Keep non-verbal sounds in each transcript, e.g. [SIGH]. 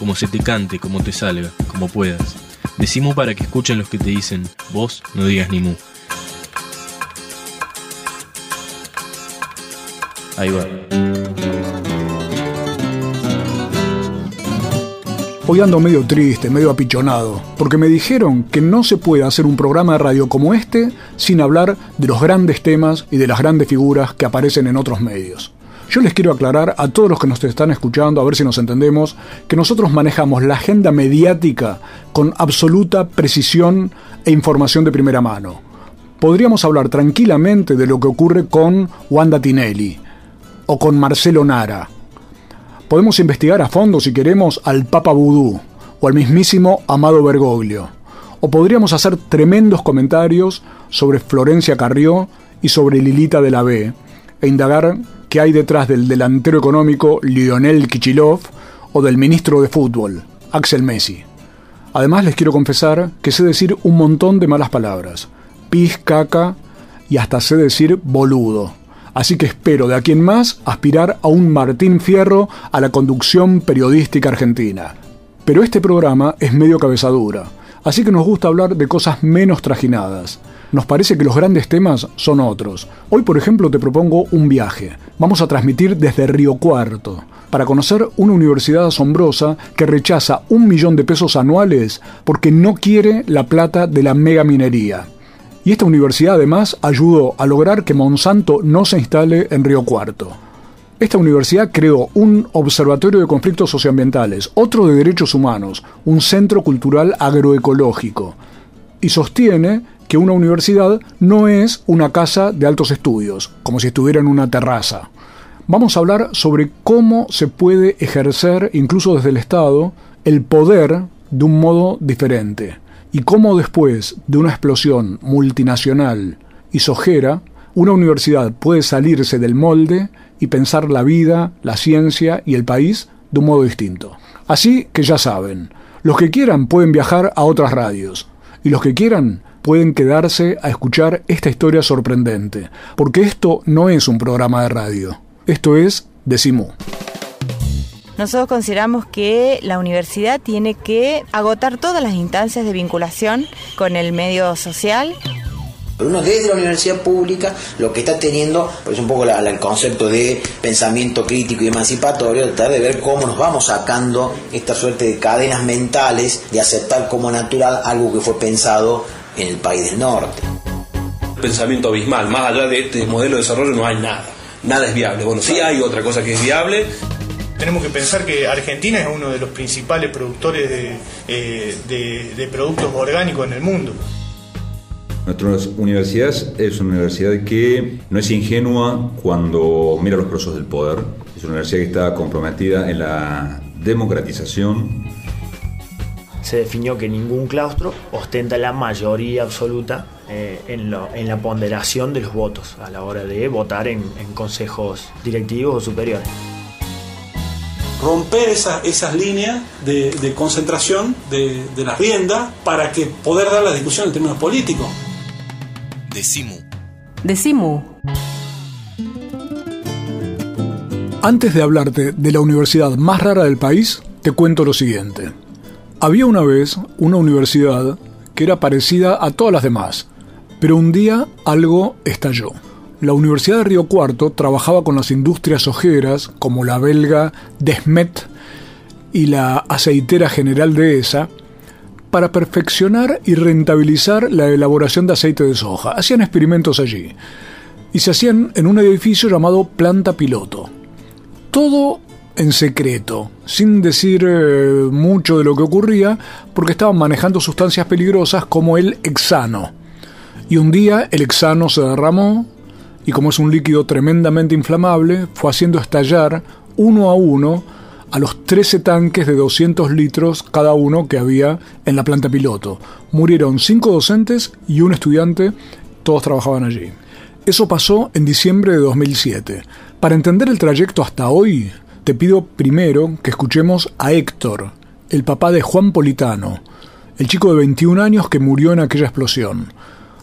como se te cante, como te salga, como puedas. Decimu para que escuchen los que te dicen, vos no digas ni mu. Ahí va. Hoy ando medio triste, medio apichonado, porque me dijeron que no se puede hacer un programa de radio como este sin hablar de los grandes temas y de las grandes figuras que aparecen en otros medios. Yo les quiero aclarar a todos los que nos están escuchando, a ver si nos entendemos, que nosotros manejamos la agenda mediática con absoluta precisión e información de primera mano. Podríamos hablar tranquilamente de lo que ocurre con Wanda Tinelli o con Marcelo Nara. Podemos investigar a fondo, si queremos, al Papa Vudú o al mismísimo Amado Bergoglio. O podríamos hacer tremendos comentarios sobre Florencia Carrió y sobre Lilita de la B e indagar qué hay detrás del delantero económico Lionel Kichilov o del ministro de fútbol, Axel Messi. Además les quiero confesar que sé decir un montón de malas palabras, pis, caca y hasta sé decir boludo. Así que espero de aquí en más aspirar a un Martín Fierro a la conducción periodística argentina. Pero este programa es medio cabezadura, así que nos gusta hablar de cosas menos trajinadas nos parece que los grandes temas son otros. Hoy, por ejemplo, te propongo un viaje. Vamos a transmitir desde Río Cuarto, para conocer una universidad asombrosa que rechaza un millón de pesos anuales porque no quiere la plata de la mega minería. Y esta universidad además ayudó a lograr que Monsanto no se instale en Río Cuarto. Esta universidad creó un observatorio de conflictos socioambientales, otro de derechos humanos, un centro cultural agroecológico, y sostiene que una universidad no es una casa de altos estudios, como si estuviera en una terraza. Vamos a hablar sobre cómo se puede ejercer, incluso desde el Estado, el poder de un modo diferente y cómo después de una explosión multinacional y sojera, una universidad puede salirse del molde y pensar la vida, la ciencia y el país de un modo distinto. Así que ya saben, los que quieran pueden viajar a otras radios y los que quieran pueden quedarse a escuchar esta historia sorprendente, porque esto no es un programa de radio, esto es Decimú. Nosotros consideramos que la universidad tiene que agotar todas las instancias de vinculación con el medio social. Uno desde la universidad pública lo que está teniendo pues un poco el concepto de pensamiento crítico y emancipatorio, tratar de ver cómo nos vamos sacando esta suerte de cadenas mentales, de aceptar como natural algo que fue pensado en el país del norte. Pensamiento abismal, más allá de este modelo de desarrollo no hay nada, nada es viable. Bueno, sí hay otra cosa que es viable. Tenemos que pensar que Argentina es uno de los principales productores de, eh, de, productos orgánicos en el mundo. Nuestra universidad es una universidad que no es ingenua cuando mira los procesos del poder. Es una universidad que está comprometida en la democratización se definió que ningún claustro ostenta la mayoría absoluta eh, en, la ponderación de los votos a la hora de votar en, consejos directivos o superiores. Romper esas líneas de, concentración de, la rienda para que poder dar la discusión en términos políticos. Decimu. Decimu. Antes de hablarte de la universidad más rara del país, te cuento lo siguiente. Había una vez una universidad que era parecida a todas las demás, pero un día algo estalló. La Universidad de Río Cuarto trabajaba con las industrias ojeras como la belga Desmet y la aceitera general de esa para perfeccionar y rentabilizar la elaboración de aceite de soja. Hacían experimentos allí y se hacían en un edificio llamado Planta Piloto. Todo en secreto, sin decir eh, mucho de lo que ocurría, porque estaban manejando sustancias peligrosas como el hexano. Y un día el hexano se derramó y como es un líquido tremendamente inflamable, fue haciendo estallar uno a uno a los 13 tanques de 200 litros cada uno que había en la planta piloto. Murieron cinco docentes y un estudiante, todos trabajaban allí. Eso pasó en diciembre de 2007. Para entender el trayecto hasta hoy, te pido primero que escuchemos a Héctor, el papá de Juan Politano, el chico de 21 años que murió en aquella explosión.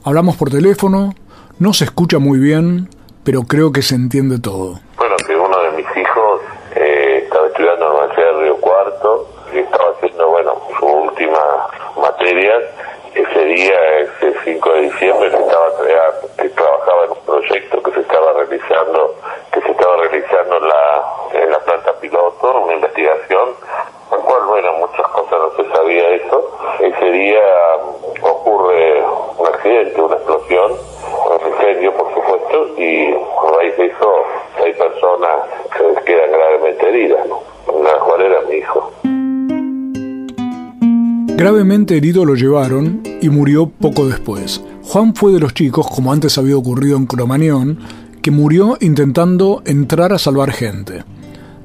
Hablamos por teléfono, no se escucha muy bien, pero creo que se entiende todo. Bueno, que uno de mis hijos eh, estaba estudiando en la Universidad de Río Cuarto y estaba haciendo, bueno, su última Ese día, ese 5 de diciembre, estaba que trabajaba en un proyecto que se estaba realizando, Gravemente herido lo llevaron y murió poco después. Juan fue de los chicos, como antes había ocurrido en Cromañón, que murió intentando entrar a salvar gente.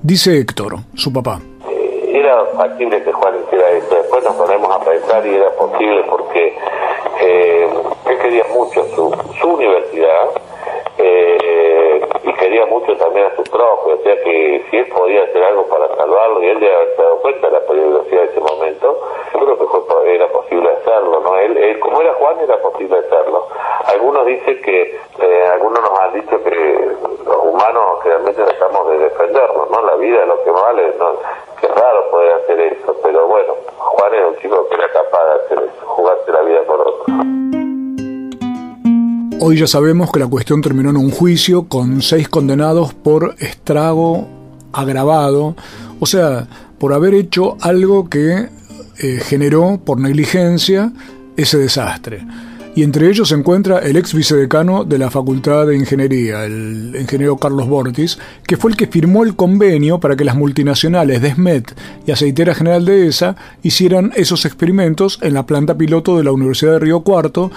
Dice Héctor, su papá. Era factible que Juan hiciera eso. Después nos ponemos a pensar y era posible porque eh, él quería mucho su, su universidad eh, y quería mucho también a su profe, o sea que si él podía hacer algo para salvarlo y él ya se dado cuenta ya sabemos que la cuestión terminó en un juicio con seis condenados por estrago agravado, o sea, por haber hecho algo que eh, generó por negligencia ese desastre. Y entre ellos se encuentra el ex vicedecano de la Facultad de Ingeniería, el ingeniero Carlos Bortis, que fue el que firmó el convenio para que las multinacionales Desmet y Aceitera General de ESA hicieran esos experimentos en la planta piloto de la Universidad de Río Cuarto,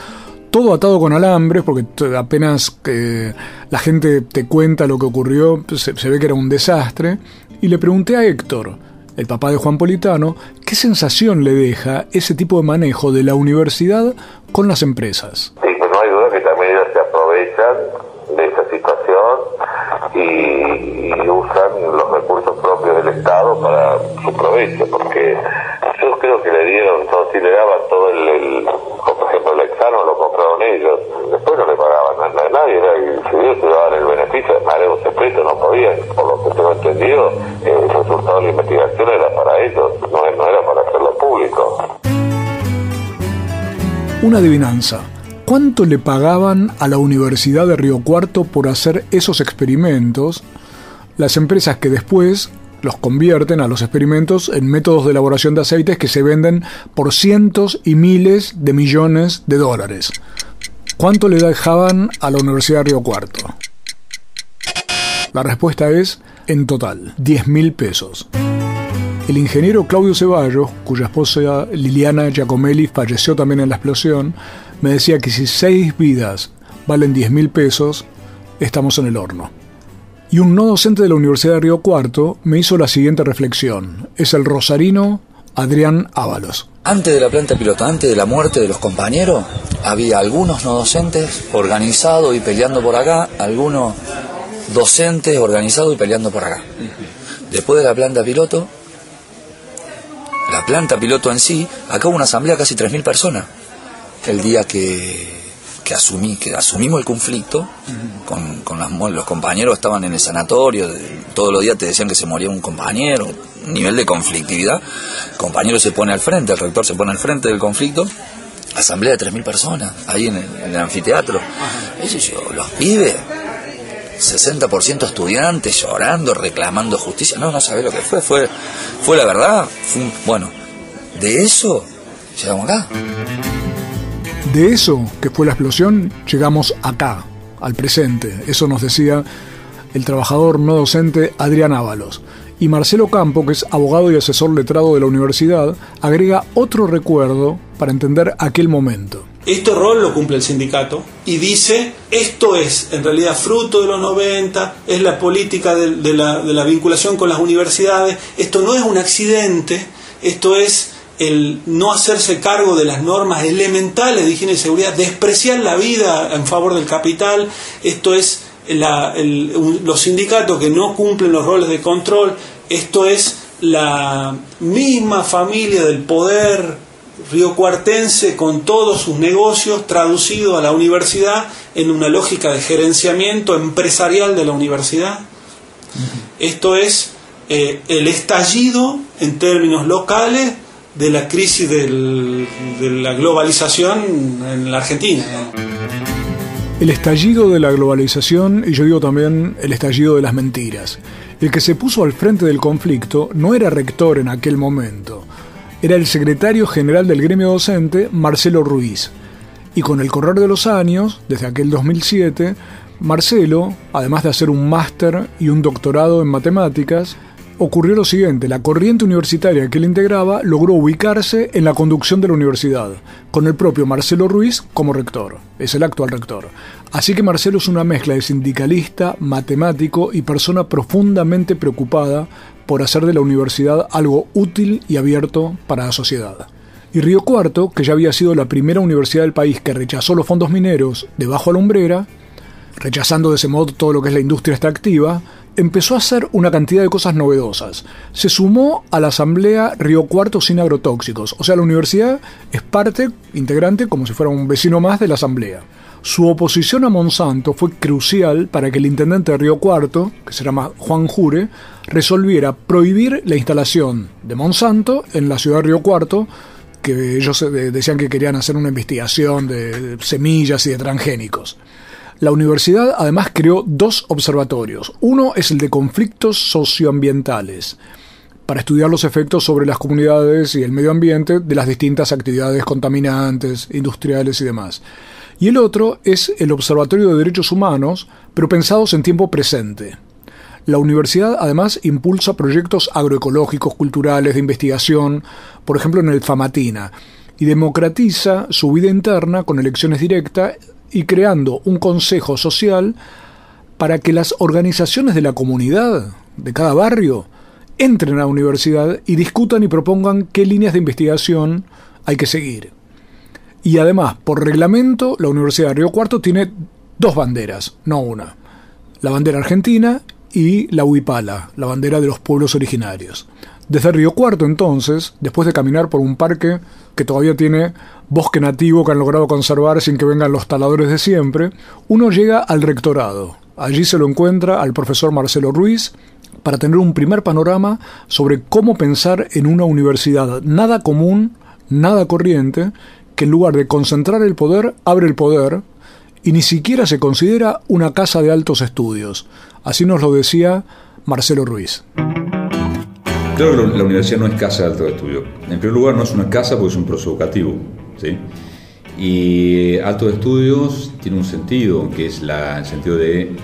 todo atado con alambres, porque apenas que la gente te cuenta lo que ocurrió, se, ve que era un desastre. Y le pregunté a Héctor, el papá de Juan Politano, qué sensación le deja ese tipo de manejo de la universidad con las empresas. Sí, pues no hay duda que también ellos se aprovechan de esa situación y, usan los recursos propios del Estado para su provecho, porque que le dieron, todo, si le daban todo el, el por ejemplo, el examen lo compraron ellos, después no le pagaban a, a nadie, y si ellos se daban el beneficio, de un secreto, no podían, por lo que tengo entendido, el resultado de la investigación era para ellos, no, no era para hacerlo público. Una adivinanza. ¿Cuánto le pagaban a la Universidad de Río Cuarto por hacer esos experimentos? Las empresas que después los convierten a los experimentos en métodos de elaboración de aceites que se venden por cientos y miles de millones de dólares. ¿Cuánto le dejaban a la Universidad de Río Cuarto? La respuesta es, en total, 10 mil pesos. El ingeniero Claudio Ceballos, cuya esposa Liliana Giacomelli falleció también en la explosión, me decía que si seis vidas valen 10 mil pesos, estamos en el horno. Y un no docente de la Universidad de Río Cuarto me hizo la siguiente reflexión. Es el rosarino Adrián Ábalos. Antes de la planta piloto, antes de la muerte de los compañeros, había algunos no docentes organizados y peleando por acá, algunos docentes organizados y peleando por acá. Después de la planta piloto, la planta piloto en sí, acá hubo una asamblea de casi 3.000 personas. El día que, que, asumí, que asumimos el conflicto, con, con las, los compañeros estaban en el sanatorio, todos los días te decían que se moría un compañero, nivel de conflictividad. El compañero se pone al frente, el rector se pone al frente del conflicto. Asamblea de 3.000 personas, ahí en el, en el anfiteatro. Eso yo, los pibes, 60% estudiantes llorando, reclamando justicia. No, no sabés lo que fue, fue, fue la verdad. Fue un- bueno, de eso llegamos acá. De eso que fue la explosión, llegamos acá, al presente. Eso nos decía el trabajador no docente Adrián Ábalos. Y Marcelo Campo, que es abogado y asesor letrado de la universidad, agrega otro recuerdo para entender aquel momento. Este rol lo cumple el sindicato y dice, esto es en realidad fruto de los 90, es la política de, la, de la vinculación con las universidades, esto no es un accidente, esto es el no hacerse cargo de las normas elementales de higiene y seguridad, despreciar la vida en favor del capital, esto es los sindicatos que no cumplen los roles de control, esto es la misma familia del poder riocuartense con todos sus negocios traducido a la universidad en una lógica de gerenciamiento empresarial de la universidad. Esto es eh, el estallido en términos locales de la crisis de la globalización en la Argentina. El estallido de la globalización y yo digo también el estallido de las mentiras. El que se puso al frente del conflicto no era rector en aquel momento, era el secretario general del gremio docente, Marcelo Ruiz. Y con el correr de los años, desde aquel 2007, Marcelo, además de hacer un máster y un doctorado en matemáticas, ocurrió lo siguiente, la corriente universitaria que él integraba logró ubicarse en la conducción de la universidad, con el propio Marcelo Ruiz como rector, es el actual rector. Así que Marcelo es una mezcla de sindicalista, matemático y persona profundamente preocupada por hacer de la universidad algo útil y abierto para la sociedad. Y Río Cuarto, que ya había sido la primera universidad del país que rechazó los fondos mineros debajo a la lumbrera, rechazando de ese modo todo lo que es la industria extractiva, empezó a hacer una cantidad de cosas novedosas. Se sumó a la Asamblea Río Cuarto sin agrotóxicos, o sea, la universidad es parte integrante como si fuera un vecino más de la Asamblea. Su oposición a Monsanto fue crucial para que el intendente de Río Cuarto, que se llama Juan Jure, resolviera prohibir la instalación de Monsanto en la ciudad de Río Cuarto, que ellos decían que querían hacer una investigación de semillas y de transgénicos. La universidad además creó dos observatorios. Uno es el de conflictos socioambientales, para estudiar los efectos sobre las comunidades y el medio ambiente de las distintas actividades contaminantes, industriales y demás. Y el otro es el Observatorio de Derechos Humanos, pero pensados en tiempo presente. La universidad además impulsa proyectos agroecológicos, culturales, de investigación, por ejemplo en el Famatina, y democratiza su vida interna con elecciones directas y creando un consejo social para que las organizaciones de la comunidad, de cada barrio, entren a la universidad y discutan y propongan qué líneas de investigación hay que seguir. Y además, por reglamento, la Universidad de Río Cuarto tiene dos banderas, no una. La bandera argentina y la huipala, la bandera de los pueblos originarios. Desde Río Cuarto, entonces, después de caminar por un parque que todavía tiene bosque nativo que han logrado conservar sin que vengan los taladores de siempre, uno llega al rectorado. Allí se lo encuentra al profesor Marcelo Ruiz para tener un primer panorama sobre cómo pensar en una universidad nada común, nada corriente, que en lugar de concentrar el poder, abre el poder y ni siquiera se considera una casa de altos estudios. Así nos lo decía Marcelo Ruiz. Que la universidad no es casa de alto estudio. En primer lugar, no es una casa porque es un proceso educativo. ¿sí? Y altos estudios tiene un sentido, que es la, el sentido de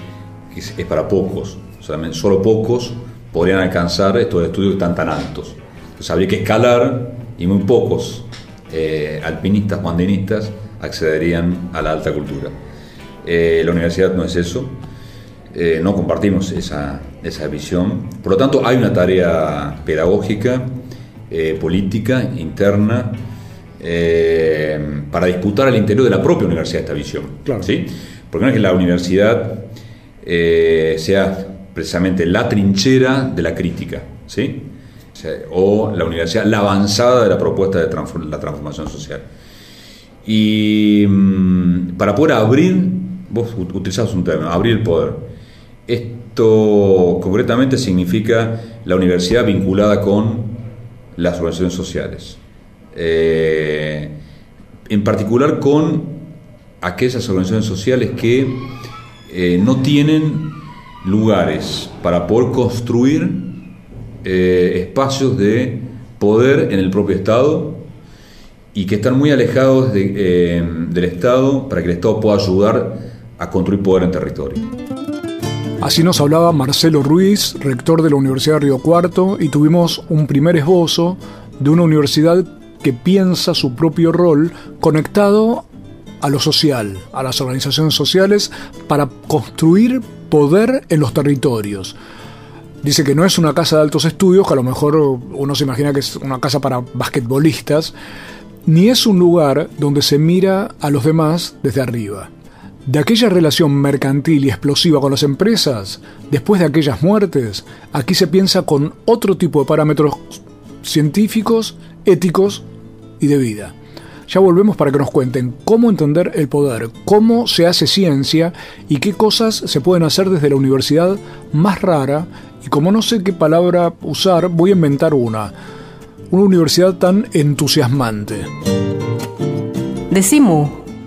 que es, para pocos. O solo pocos podrían alcanzar estos estudios tan tan altos. Entonces habría que escalar y muy pocos eh, alpinistas o andinistas accederían a la alta cultura. Eh, la universidad no es eso. Eh, no compartimos esa, esa, visión. Por lo tanto, hay una tarea pedagógica, eh, política, interna, eh, para disputar al interior de la propia universidad esta visión. ¿sí? Porque no es que la universidad sea precisamente la trinchera de la crítica, ¿sí? o, la universidad la avanzada de la propuesta de la transformación social. Y mm, para poder abrir, vos utilizás un término, abrir el poder esto concretamente significa la universidad vinculada con las organizaciones sociales. Eh, en particular con aquellas organizaciones sociales que eh, no tienen lugares para poder construir eh, espacios de poder en el propio Estado y que están muy alejados del Estado para que el Estado pueda ayudar a construir poder en territorio. Así nos hablaba Marcelo Ruiz, rector de la Universidad de Río Cuarto, y tuvimos un primer esbozo de una universidad que piensa su propio rol conectado a lo social, a las organizaciones sociales, para construir poder en los territorios. Dice que no es una casa de altos estudios, que a lo mejor uno se imagina que es una casa para basquetbolistas, ni es un lugar donde se mira a los demás desde arriba. De aquella relación mercantil y explosiva con las empresas, después de aquellas muertes, aquí se piensa con otro tipo de parámetros científicos, éticos y de vida. Ya volvemos para que nos cuenten cómo entender el poder, cómo se hace ciencia y qué cosas se pueden hacer desde la universidad más rara. Y como no sé qué palabra usar, voy a inventar una. Una universidad tan entusiasmante. Decimu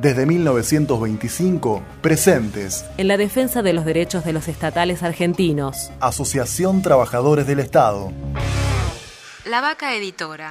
Desde 1925, presentes. En la defensa de los derechos de los estatales argentinos. Asociación Trabajadores del Estado. La Vaca Editora.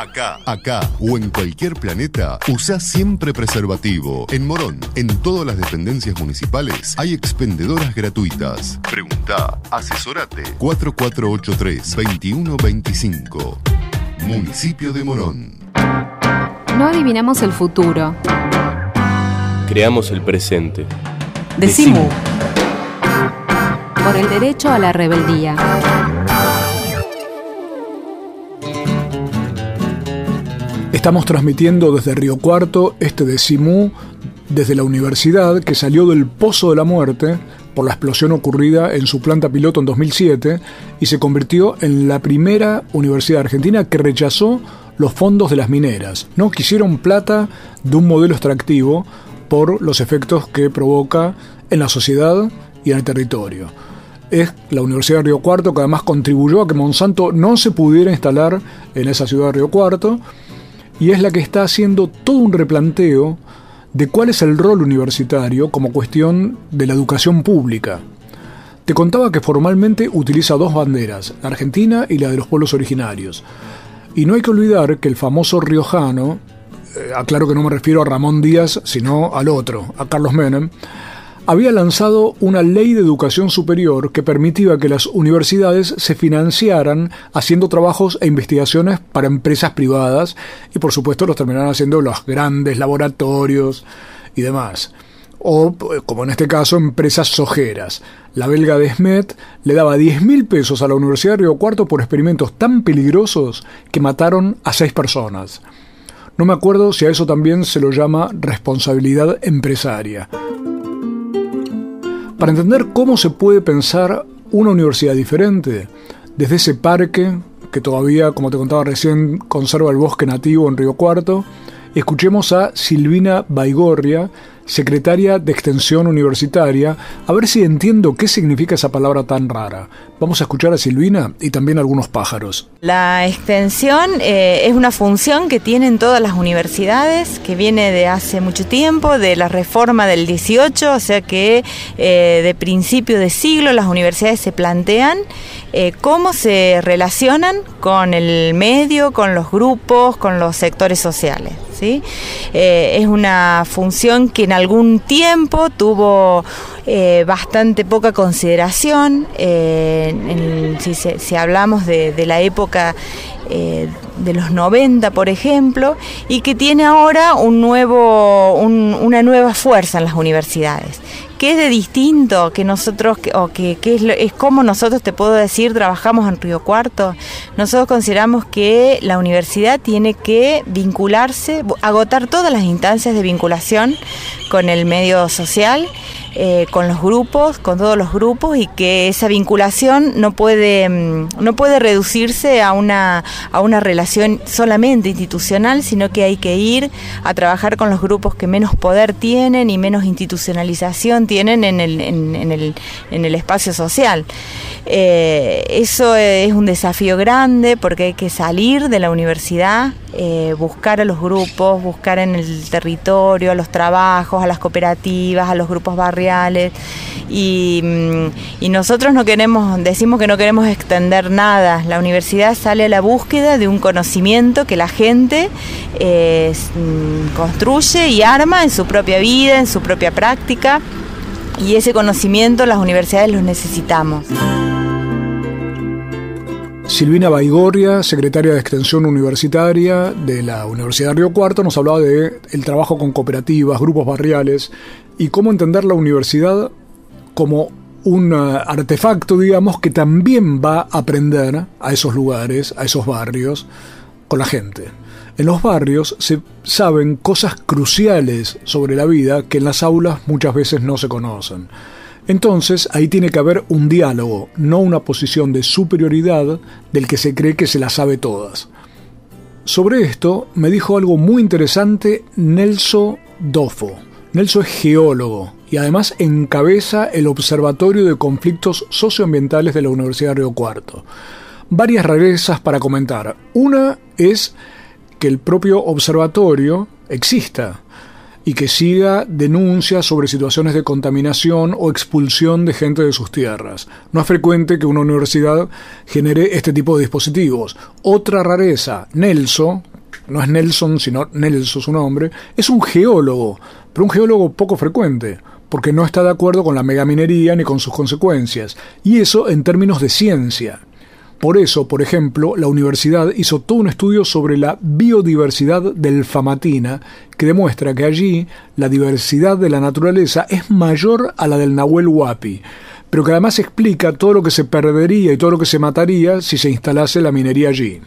Acá, acá o en cualquier planeta, usa siempre preservativo. En Morón, en todas las dependencias municipales, hay expendedoras gratuitas. Pregunta, asesorate 4483-2125. Municipio de Morón. No adivinamos el futuro. Creamos el presente. Decimu. Por el derecho a la rebeldía. Estamos transmitiendo desde Río Cuarto este de Simú, desde la universidad que salió del pozo de la muerte por la explosión ocurrida en su planta piloto en 2007 y se convirtió en la primera universidad argentina que rechazó los fondos de las mineras. No quisieron plata de un modelo extractivo por los efectos que provoca en la sociedad y en el territorio. Es la Universidad de Río Cuarto que además contribuyó a que Monsanto no se pudiera instalar en esa ciudad de Río Cuarto y es la que está haciendo todo un replanteo de cuál es el rol universitario como cuestión de la educación pública. Te contaba que formalmente utiliza dos banderas, la argentina y la de los pueblos originarios. Y no hay que olvidar que el famoso riojano, eh, aclaro que no me refiero a Ramón Díaz, sino al otro, a Carlos Menem, había lanzado una ley de educación superior que permitía que las universidades se financiaran haciendo trabajos e investigaciones para empresas privadas y por supuesto los terminaran haciendo los grandes laboratorios y demás. O, como en este caso, empresas sojeras. La belga de Smet le daba 10 mil pesos a la Universidad de Río Cuarto por experimentos tan peligrosos que mataron a seis personas. No me acuerdo si a eso también se lo llama responsabilidad empresaria. Para entender cómo se puede pensar una universidad diferente, desde ese parque que todavía, como te contaba recién, conserva el bosque nativo en Río Cuarto, escuchemos a Silvina Baigorria, secretaria de Extensión Universitaria, a ver si entiendo qué significa esa palabra tan rara. Vamos a escuchar a Silvina y también a algunos pájaros. La extensión eh, es una función que tienen todas las universidades, que viene de hace mucho tiempo, de la reforma del 18, o sea que eh, de principio de siglo las universidades se plantean eh, cómo se relacionan con el medio, con los grupos, con los sectores sociales. ¿Sí? es una función que en algún tiempo tuvo eh, bastante poca consideración, eh, si, hablamos de la época eh, de los 90, por ejemplo, y que tiene ahora un nuevo, un, una nueva fuerza en las universidades. ¿Qué es de distinto que nosotros, o que, es, es como nosotros, te puedo decir, trabajamos en Río Cuarto? Nosotros consideramos que la universidad tiene que vincularse, agotar todas las instancias de vinculación con el medio social, eh, con los grupos, con todos los grupos y que esa vinculación no puede, mm, no puede reducirse a una, a una relación solamente institucional, sino que hay que ir a trabajar con los grupos que menos poder tienen y menos institucionalización tienen en el, en, el, en el espacio social. Eh, eso es un desafío grande porque hay que salir de la universidad, eh, buscar a los grupos, buscar en el territorio, a los trabajos, a las cooperativas, a los grupos barriales. Y, mm, nosotros no queremos, decimos que no queremos extender nada. La universidad sale a la búsqueda de un conocimiento que la gente eh, mm, construye y arma en su propia vida, en su propia práctica. Y ese conocimiento las universidades los necesitamos. Silvina Baigorria, secretaria de Extensión Universitaria de la Universidad de Río Cuarto, nos hablaba de el trabajo con cooperativas, grupos barriales y cómo entender la universidad como un uh, artefacto, digamos, que también va a aprender a esos lugares, a esos barrios, con la gente. En los barrios se saben cosas cruciales sobre la vida que en las aulas muchas veces no se conocen. Entonces ahí tiene que haber un diálogo, no una posición de superioridad del que se cree que se las sabe todas. Sobre esto me dijo algo muy interesante Nelson Dofo. Nelson es geólogo y además encabeza el Observatorio de Conflictos Socioambientales de la Universidad de Río Cuarto. Varias rarezas para comentar. Una es que el propio observatorio exista y que siga denuncias sobre situaciones de contaminación o expulsión de gente de sus tierras. No es frecuente que una universidad genere este tipo de dispositivos. Otra rareza, Nelson, no es Nelson, sino Nelson su nombre, es un geólogo, pero un geólogo poco frecuente, porque no está de acuerdo con la megaminería ni con sus consecuencias, y eso en términos de ciencia. Por eso, por ejemplo, la universidad hizo todo un estudio sobre la biodiversidad del Famatina, que demuestra que allí la diversidad de la naturaleza es mayor a la del Nahuel Huapi, pero que además explica todo lo que se perdería y todo lo que se mataría si se instalase la minería allí.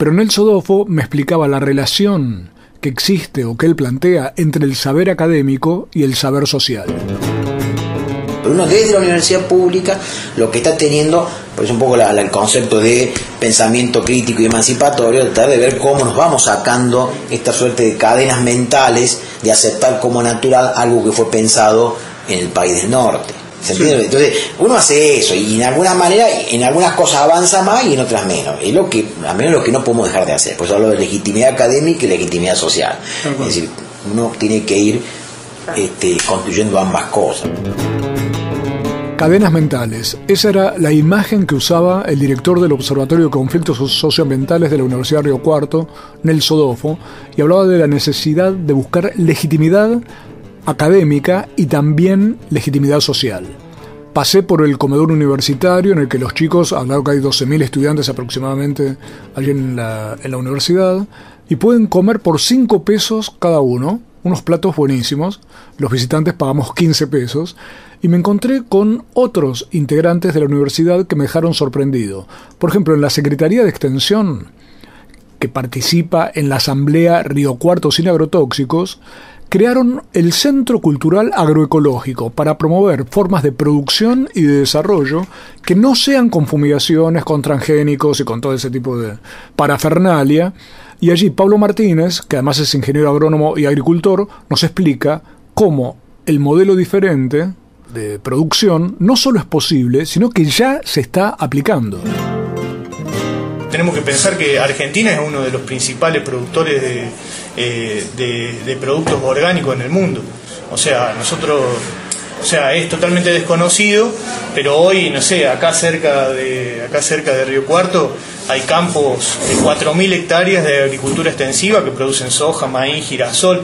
Pero Nelson Dofo me explicaba la relación que existe o que él plantea entre el saber académico y el saber social uno desde la universidad pública lo que está teniendo, pues un poco el concepto de pensamiento crítico y emancipatorio, tratar de ver cómo nos vamos sacando esta suerte de cadenas mentales de aceptar como natural algo que fue pensado en el país del norte. Entonces, uno hace eso y en alguna manera, en algunas cosas avanza más y en otras menos. Es lo que, a menos lo que no podemos dejar de hacer. Pues hablo de legitimidad académica y legitimidad social. Es decir, uno tiene que ir este, construyendo ambas cosas. Cadenas mentales. Esa era la imagen que usaba el director del Observatorio de Conflictos Socioambientales de la Universidad de Río Cuarto, Nelson Dofo, y hablaba de la necesidad de buscar legitimidad académica y también legitimidad social. Pasé por el comedor universitario en el que los chicos, hablado que hay 12.000 estudiantes aproximadamente allí en la, en la universidad, y pueden comer por 5 pesos cada uno, unos platos buenísimos, los visitantes pagamos 15 pesos, y me encontré con otros integrantes de la universidad que me dejaron sorprendido. Por ejemplo, en la Secretaría de Extensión, que participa en la Asamblea Río Cuarto Sin Agrotóxicos, crearon el Centro Cultural Agroecológico para promover formas de producción y de desarrollo que no sean con fumigaciones, con transgénicos y con todo ese tipo de parafernalia. Y allí Pablo Martínez, que además es ingeniero agrónomo y agricultor, nos explica cómo el modelo diferente de producción no solo es posible, sino que ya se está aplicando. Tenemos que pensar que Argentina es uno de los principales productores de, eh, productos orgánicos en el mundo. O sea, nosotros o sea, es totalmente desconocido, pero hoy, no sé, acá cerca de, acá cerca de Río Cuarto hay campos de 4.000 hectáreas de agricultura extensiva que producen soja, maíz, girasol,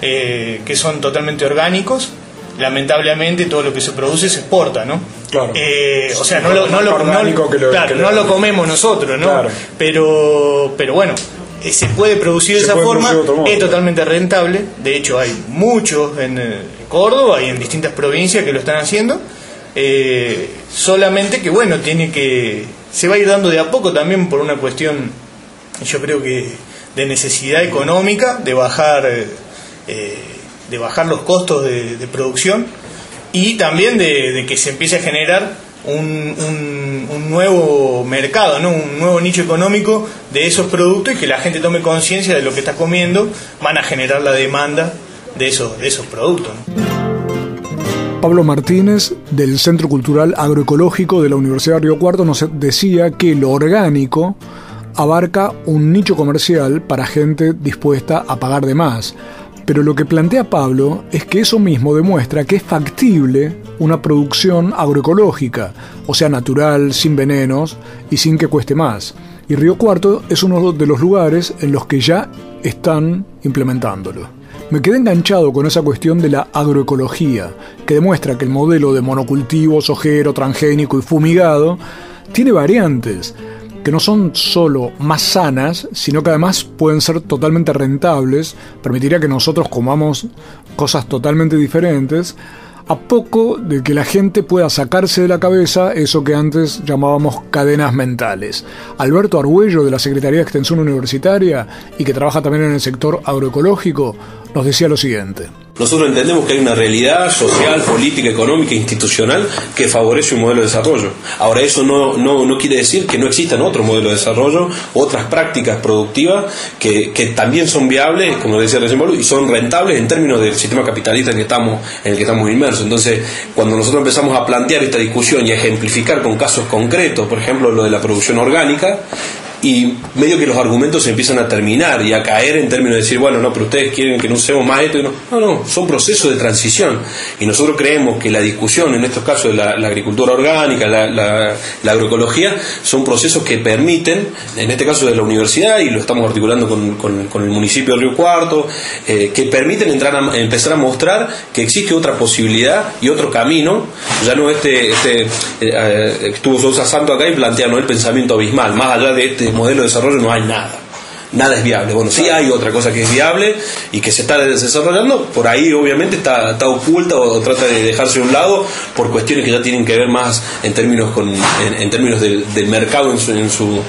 eh, que son totalmente orgánicos lamentablemente todo lo que se produce se exporta, ¿no? Claro. Eh, o sea, no lo, no lo, comemos nosotros, ¿no? Pero, pero bueno, eh, se puede producir de esa forma, es totalmente rentable. De hecho, hay muchos en eh, Córdoba y en distintas provincias que lo están haciendo. solamente que, bueno, tiene que. Se va a ir dando de a poco también por una cuestión, yo creo que de necesidad económica, de bajar de bajar los costos de, producción y también de, que se empiece a generar un, un, nuevo mercado, ¿no? un nuevo nicho económico de esos productos y que la gente tome conciencia de lo que está comiendo, van a generar la demanda de esos, de esos productos. Pablo Martínez, del Centro Cultural Agroecológico de la Universidad de Río Cuarto, nos decía que lo orgánico abarca un nicho comercial para gente dispuesta a pagar de más. Pero lo que plantea Pablo es que eso mismo demuestra que es factible una producción agroecológica, o sea, natural, sin venenos y sin que cueste más. Y Río Cuarto es uno de los lugares en los que ya están implementándolo. Me quedé enganchado con esa cuestión de la agroecología, que demuestra que el modelo de monocultivo, sojero, transgénico y fumigado tiene variantes, que no son solo más sanas, sino que además pueden ser totalmente rentables, permitiría que nosotros comamos cosas totalmente diferentes, a poco de que la gente pueda sacarse de la cabeza eso que antes llamábamos cadenas mentales. Alberto Argüello de la Secretaría de Extensión Universitaria y que trabaja también en el sector agroecológico nos decía lo siguiente. Nosotros entendemos que hay una realidad social, política, económica, institucional que favorece un modelo de desarrollo. Ahora, eso no, no, quiere decir que no existan otros modelos de desarrollo, otras prácticas productivas que, que también son viables, como decía recién y son rentables en términos del sistema capitalista en el, que estamos, en el que estamos inmersos. Entonces, cuando nosotros empezamos a plantear esta discusión y a ejemplificar con casos concretos, por ejemplo, lo de la producción orgánica, y medio que los argumentos se empiezan a terminar y a caer en términos de decir, bueno, no, pero ustedes quieren que no usemos más esto. no. no, son procesos de transición. Y nosotros creemos que la discusión, en estos casos de la, agricultura orgánica, la, agroecología, son procesos que permiten, en este caso de la universidad, y lo estamos articulando con, el municipio de Río Cuarto, eh, que permiten entrar a, empezar a mostrar que existe otra posibilidad y otro camino. Ya no este, este eh, eh, estuvo Sousa Santo acá y plantea ¿no? el pensamiento abismal, más allá de este modelo de desarrollo no hay nada. Nada es viable. Bueno, sí hay otra cosa que es viable y que se está desarrollando, por ahí obviamente está, está oculta o, trata de dejarse a un lado por cuestiones que ya tienen que ver más en términos con en, términos del, mercado en su en su,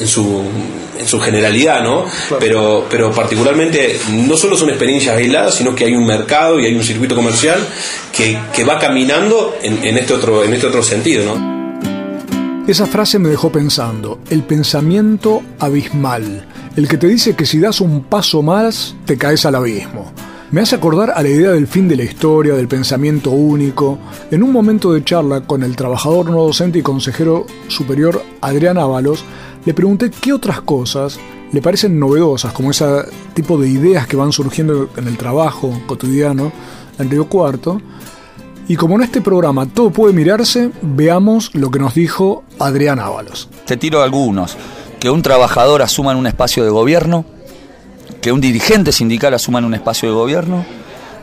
en su, en su generalidad, ¿no? Pero, pero particularmente no solo son experiencias aisladas, sino que hay un mercado y hay un circuito comercial que, que va caminando en, en, este otro, en este otro sentido, ¿no? Esa frase me dejó pensando, el pensamiento abismal, el que te dice que si das un paso más te caes al abismo. Me hace acordar a la idea del fin de la historia, del pensamiento único. En un momento de charla con el trabajador no docente y consejero superior Adrián Ábalos, le pregunté qué otras cosas le parecen novedosas, como ese tipo de ideas que van surgiendo en el trabajo cotidiano en Río Cuarto, y como en este programa todo puede mirarse, veamos lo que nos dijo Adrián Ábalos. Te tiro algunos. Que un trabajador asuma en un espacio de gobierno, que un dirigente sindical asuma en un espacio de gobierno,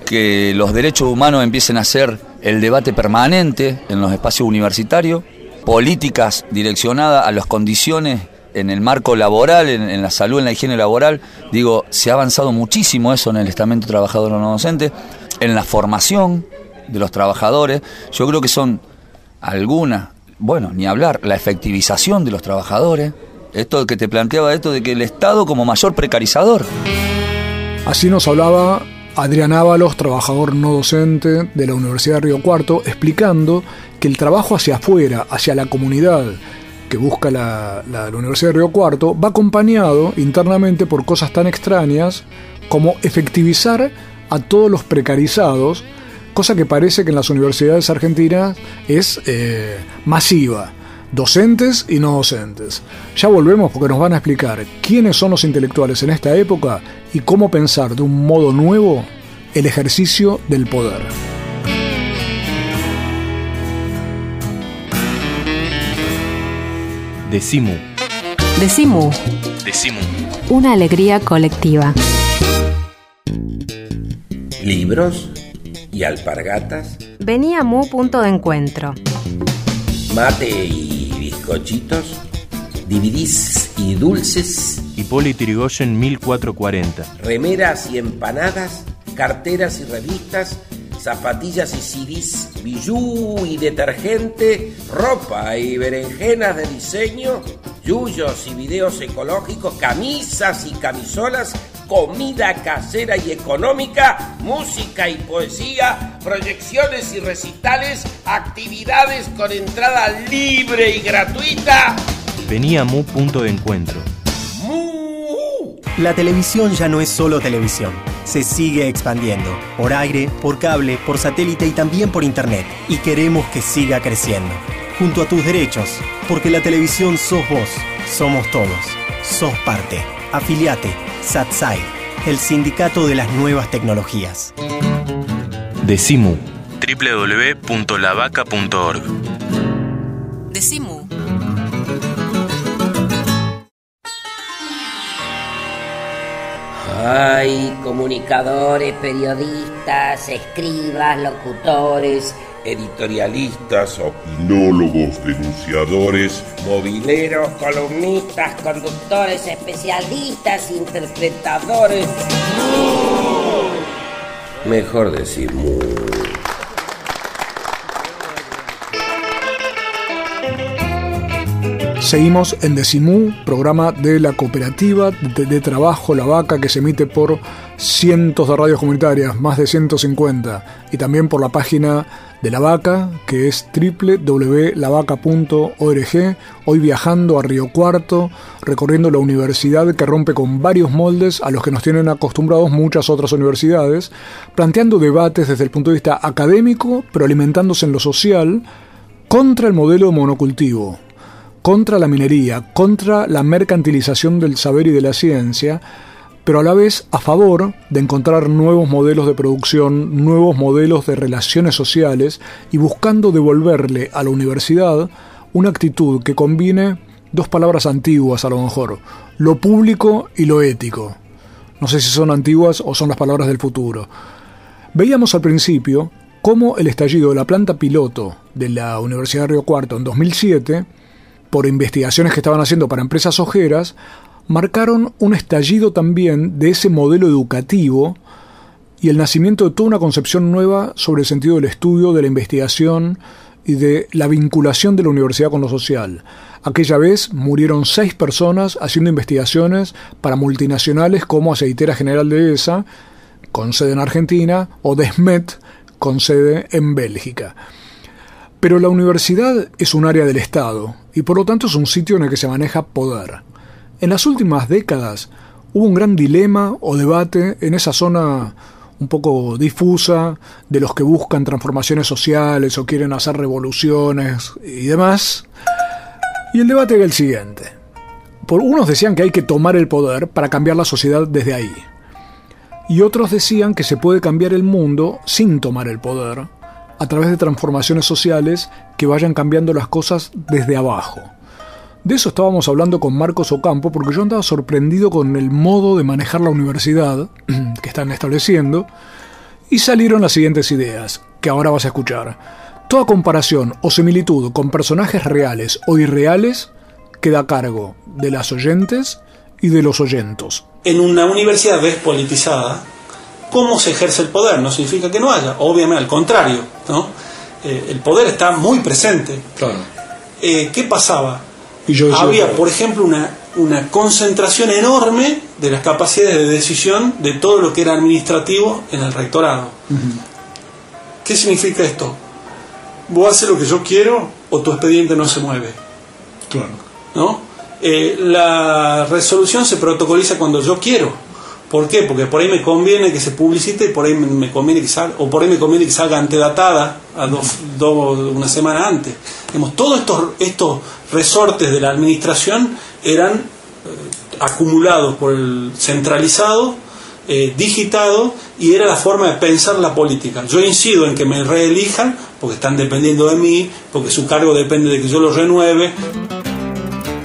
que los derechos humanos empiecen a ser el debate permanente en los espacios universitarios, políticas direccionadas a las condiciones en el marco laboral, en, la salud, en la higiene laboral. Digo, se ha avanzado muchísimo eso en el estamento trabajador no docente, en la formación, de los trabajadores, yo creo que son algunas, bueno, ni hablar, la efectivización de los trabajadores, esto que te planteaba esto de que el Estado como mayor precarizador. Así nos hablaba Adrián Ábalos, trabajador no docente de la Universidad de Río Cuarto, explicando que el trabajo hacia afuera, hacia la comunidad que busca la, la, Universidad de Río Cuarto, va acompañado internamente por cosas tan extrañas como efectivizar a todos los precarizados cosa que parece que en las universidades argentinas es eh, masiva. Docentes y no docentes. Ya volvemos porque nos van a explicar quiénes son los intelectuales en esta época y cómo pensar de un modo nuevo el ejercicio del poder. Decimu. Decimu. Decimu. Una alegría colectiva. Libros y alpargatas. Venía Mu punto de encuentro. Mate y bizcochitos. Dividís y dulces. Hipólito Yrigoyen 1440. Remeras y empanadas. Carteras y revistas. Zapatillas y CDs, bijú y detergente, ropa y berenjenas de diseño, yuyos y videos ecológicos, camisas y camisolas comida casera y económica, música y poesía, proyecciones y recitales, actividades con entrada libre y gratuita. Venía Mu Punto de Encuentro. La televisión ya no es solo televisión. Se sigue expandiendo. Por aire, por cable, por satélite y también por internet. Y queremos que siga creciendo. Junto a tus derechos. Porque la televisión sos vos. Somos todos. Sos parte. Afiliate. SATSAI. El sindicato de las nuevas tecnologías. Decimu. www.lavaca.org. Decimu. Hay comunicadores, periodistas, escribas, locutores, editorialistas, opinólogos, denunciadores, mobileros, columnistas, conductores, especialistas, interpretadores. Mejor decir mu. Seguimos en Decimú, programa de la cooperativa de, trabajo La Vaca que se emite por cientos de radios comunitarias, más de 150, y también por la página de La Vaca que es www.lavaca.org. Hoy viajando a Río Cuarto, recorriendo la universidad que rompe con varios moldes a los que nos tienen acostumbrados muchas otras universidades, planteando debates desde el punto de vista académico, pero alimentándose en lo social, contra el modelo monocultivo contra la minería, contra la mercantilización del saber y de la ciencia, pero a la vez a favor de encontrar nuevos modelos de producción, nuevos modelos de relaciones sociales y buscando devolverle a la universidad una actitud que combine dos palabras antiguas a lo mejor, lo público y lo ético. No sé si son antiguas o son las palabras del futuro. Veíamos al principio cómo el estallido de la planta piloto de la Universidad de Río Cuarto en 2007 por investigaciones que estaban haciendo para empresas ojeras, marcaron un estallido también de ese modelo educativo y el nacimiento de toda una concepción nueva sobre el sentido del estudio, de la investigación y de la vinculación de la universidad con lo social. Aquella vez murieron seis personas haciendo investigaciones para multinacionales como Aceitera General de ESA, con sede en Argentina, o Desmet, con sede en Bélgica. Pero la universidad es un área del Estado y por lo tanto es un sitio en el que se maneja poder. En las últimas décadas hubo un gran dilema o debate en esa zona un poco difusa de los que buscan transformaciones sociales o quieren hacer revoluciones y demás. Y el debate era el siguiente. Por unos decían que hay que tomar el poder para cambiar la sociedad desde ahí. Y otros decían que se puede cambiar el mundo sin tomar el poder, a través de transformaciones sociales que vayan cambiando las cosas desde abajo. De eso estábamos hablando con Marcos Ocampo porque yo andaba sorprendido con el modo de manejar la universidad [CLEARS THROAT] que están estableciendo y salieron las siguientes ideas, que ahora vas a escuchar. Toda comparación o similitud con personajes reales o irreales queda a cargo de las oyentes y de los oyentos. En una universidad despolitizada, ¿cómo se ejerce el poder? No significa que no haya, obviamente al contrario, ¿no? Eh, el poder está muy presente. Claro. Eh, ¿Qué pasaba? Y yo decía, Había, por ejemplo, una, una concentración enorme de las capacidades de decisión de todo lo que era administrativo en el rectorado. ¿Qué significa esto? Vos haces lo que yo quiero o tu expediente no se mueve. Claro. ¿no? Eh, la resolución se protocoliza cuando yo quiero. ¿Por qué? Porque por ahí me conviene que se publicite y por ahí me, conviene que salga, o por ahí me conviene que salga antedatada a dos, dos, una semana antes. Digamos, todos estos, estos resortes de la administración eran eh, acumulados por el centralizado, eh, digitado, y era la forma de pensar la política. Yo incido en que me reelijan porque están dependiendo de mí, porque su cargo depende de que yo lo renueve.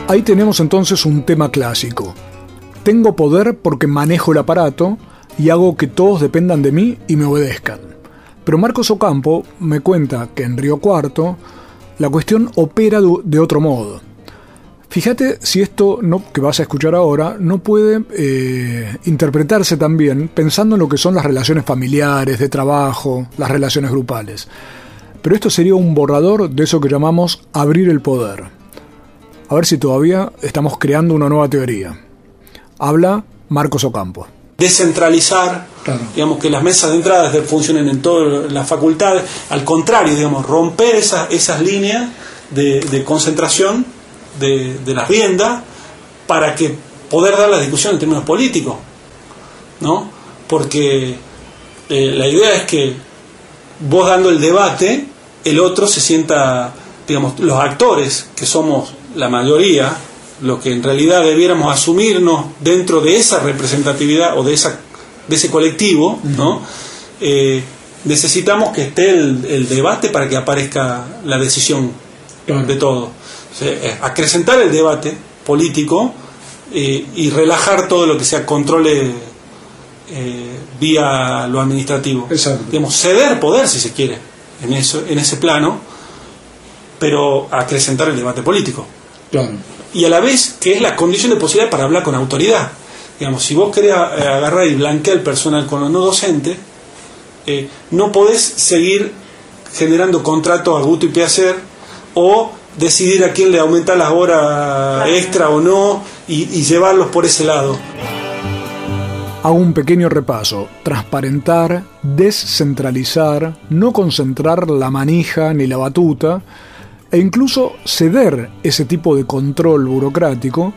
Ahí tenemos entonces un tema clásico. Tengo poder porque manejo el aparato y hago que todos dependan de mí y me obedezcan. Pero Marcos Ocampo me cuenta que en Río Cuarto la cuestión opera de otro modo. Fíjate si esto que vas a escuchar ahora no puede eh, interpretarse también pensando en lo que son las relaciones familiares, de trabajo, las relaciones grupales. Pero esto sería un borrador de eso que llamamos abrir el poder. A ver si todavía estamos creando una nueva teoría. Habla Marcos Ocampo. descentralizar, digamos que las mesas de entrada funcionen en todas las facultades, al contrario, digamos, romper esas, esas líneas de, concentración de, de la rienda para que poder dar la discusión en términos políticos, ¿no? Porque eh, la idea es que vos dando el debate, el otro se sienta, digamos, los actores, que somos la mayoría, lo que en realidad debiéramos asumirnos dentro de esa representatividad o de, esa, de ese colectivo, ¿no? Eh, necesitamos que esté el, debate para que aparezca la decisión de todo. acrecentar el debate político eh, y relajar todo lo que sea controle eh, vía lo administrativo. Digamos, ceder poder si se quiere en, eso, en ese plano, pero acrecentar el debate político. Y a la vez que es la condición de posibilidad para hablar con autoridad. Digamos, si vos querés eh, agarrar y blanquear el personal con los no docentes, eh, no podés seguir generando contratos a gusto y placer o decidir a quién le aumenta las horas extra o no y, y llevarlos por ese lado. Hago un pequeño repaso. Transparentar, descentralizar, no concentrar la manija ni la batuta, e incluso ceder ese tipo de control burocrático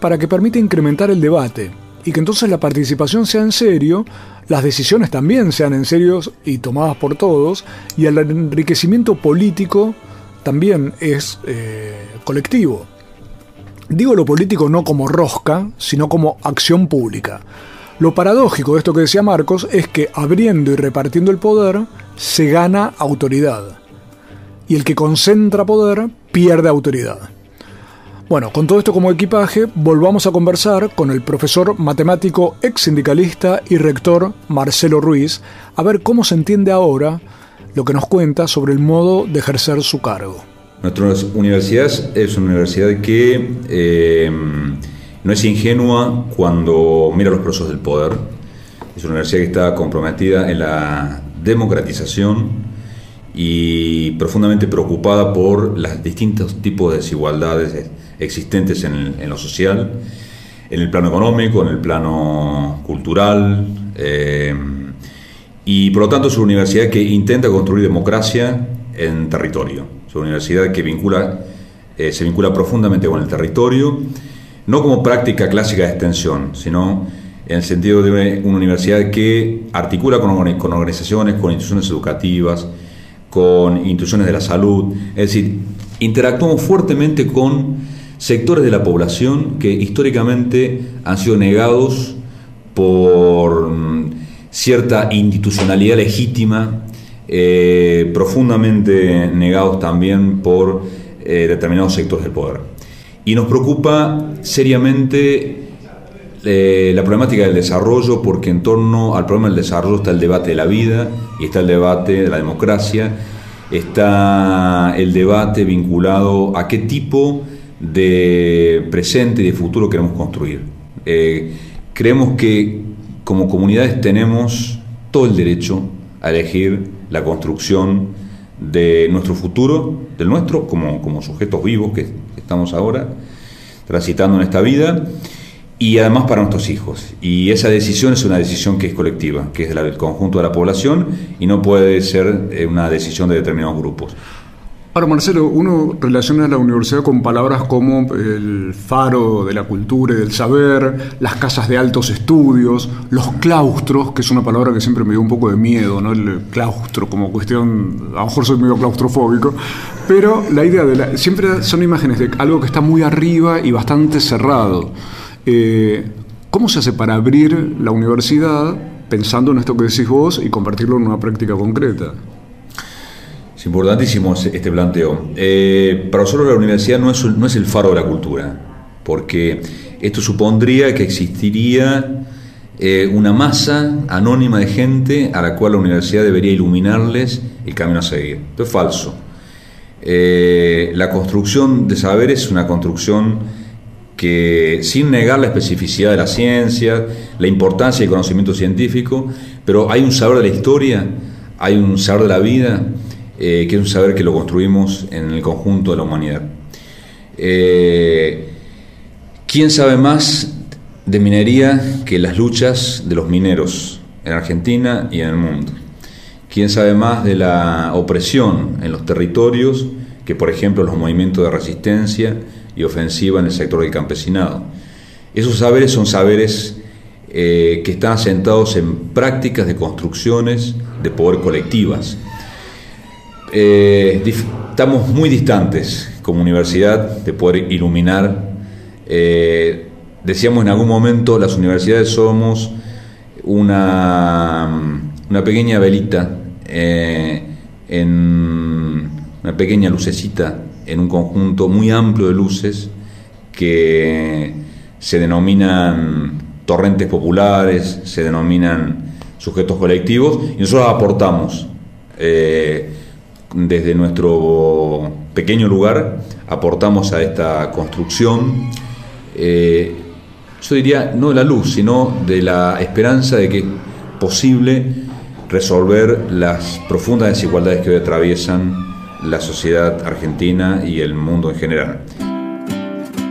para que permita incrementar el debate y que entonces la participación sea en serio, las decisiones también sean en serio y tomadas por todos, y el enriquecimiento político también es eh, colectivo. Digo lo político no como rosca, sino como acción pública. Lo paradójico de esto que decía Marcos es que abriendo y repartiendo el poder se gana autoridad y el que concentra poder pierde autoridad. Bueno, con todo esto como equipaje, volvamos a conversar con el profesor matemático, ex sindicalista y rector Marcelo Ruiz, a ver cómo se entiende ahora lo que nos cuenta sobre el modo de ejercer su cargo. Nuestra universidad es una universidad que eh, no es ingenua cuando mira los procesos del poder. Es una universidad que está comprometida en la democratización y profundamente preocupada por los distintos tipos de desigualdades existentes en, lo social, en el plano económico, en el plano cultural, eh, y por lo tanto es una universidad que intenta construir democracia en territorio. Es una universidad que vincula, eh, se vincula profundamente con el territorio, no como práctica clásica de extensión, sino en el sentido de una universidad que articula con, con organizaciones, con instituciones educativas, con instituciones de la salud, es decir, interactuamos fuertemente con sectores de la población que históricamente han sido negados por mm, cierta institucionalidad legítima, eh, profundamente negados también por eh, determinados sectores del poder. Y nos preocupa seriamente eh, la problemática del desarrollo, porque en torno al problema del desarrollo está el debate de la vida y está el debate de la democracia, está el debate vinculado a qué tipo de presente y de futuro queremos construir. Eh, creemos que como comunidades tenemos todo el derecho a elegir la construcción de nuestro futuro, del nuestro, como, como sujetos vivos que estamos ahora transitando en esta vida y además para nuestros hijos. Y esa decisión es una decisión que es colectiva, que es del conjunto de la población y no puede ser eh, una decisión de determinados grupos. Ahora, Marcelo, uno relaciona la universidad con palabras como el faro de la cultura y del saber, las casas de altos estudios, los claustros, que es una palabra que siempre me dio un poco de miedo, ¿no? El claustro como cuestión, a lo mejor soy medio claustrofóbico, pero la idea de la, siempre son imágenes de algo que está muy arriba y bastante cerrado. Eh, ¿Cómo se hace para abrir la universidad pensando en esto que decís vos y convertirlo en una práctica concreta? Es importantísimo este planteo. Eh, para nosotros la universidad no es, el faro de la cultura, porque esto supondría que existiría eh, una masa anónima de gente a la cual la universidad debería iluminarles el camino a seguir. Esto es falso. la construcción de saberes es una construcción que sin negar la especificidad de la ciencia, la importancia del conocimiento científico, pero hay un saber de la historia, hay un saber de la vida, eh, que es un saber que lo construimos en el conjunto de la humanidad. Eh, ¿Quién sabe más de minería que las luchas de los mineros en Argentina y en el mundo. ¿Quién sabe más de la opresión en los territorios que, por ejemplo, los movimientos de resistencia y ofensiva en el sector del campesinado? Esos saberes son saberes eh, que están asentados en prácticas de construcciones de poder colectivas. Eh, estamos muy distantes como universidad de poder iluminar. Eh, decíamos en algún momento, las universidades somos una, una pequeña velita en una pequeña lucecita en un conjunto muy amplio de luces que se denominan torrentes populares, se denominan sujetos colectivos, y nosotros aportamos eh, desde nuestro pequeño lugar, aportamos a esta construcción, eh, yo diría, no de la luz, sino de la esperanza de que es posible resolver las profundas desigualdades que hoy atraviesan la sociedad argentina y el mundo en general.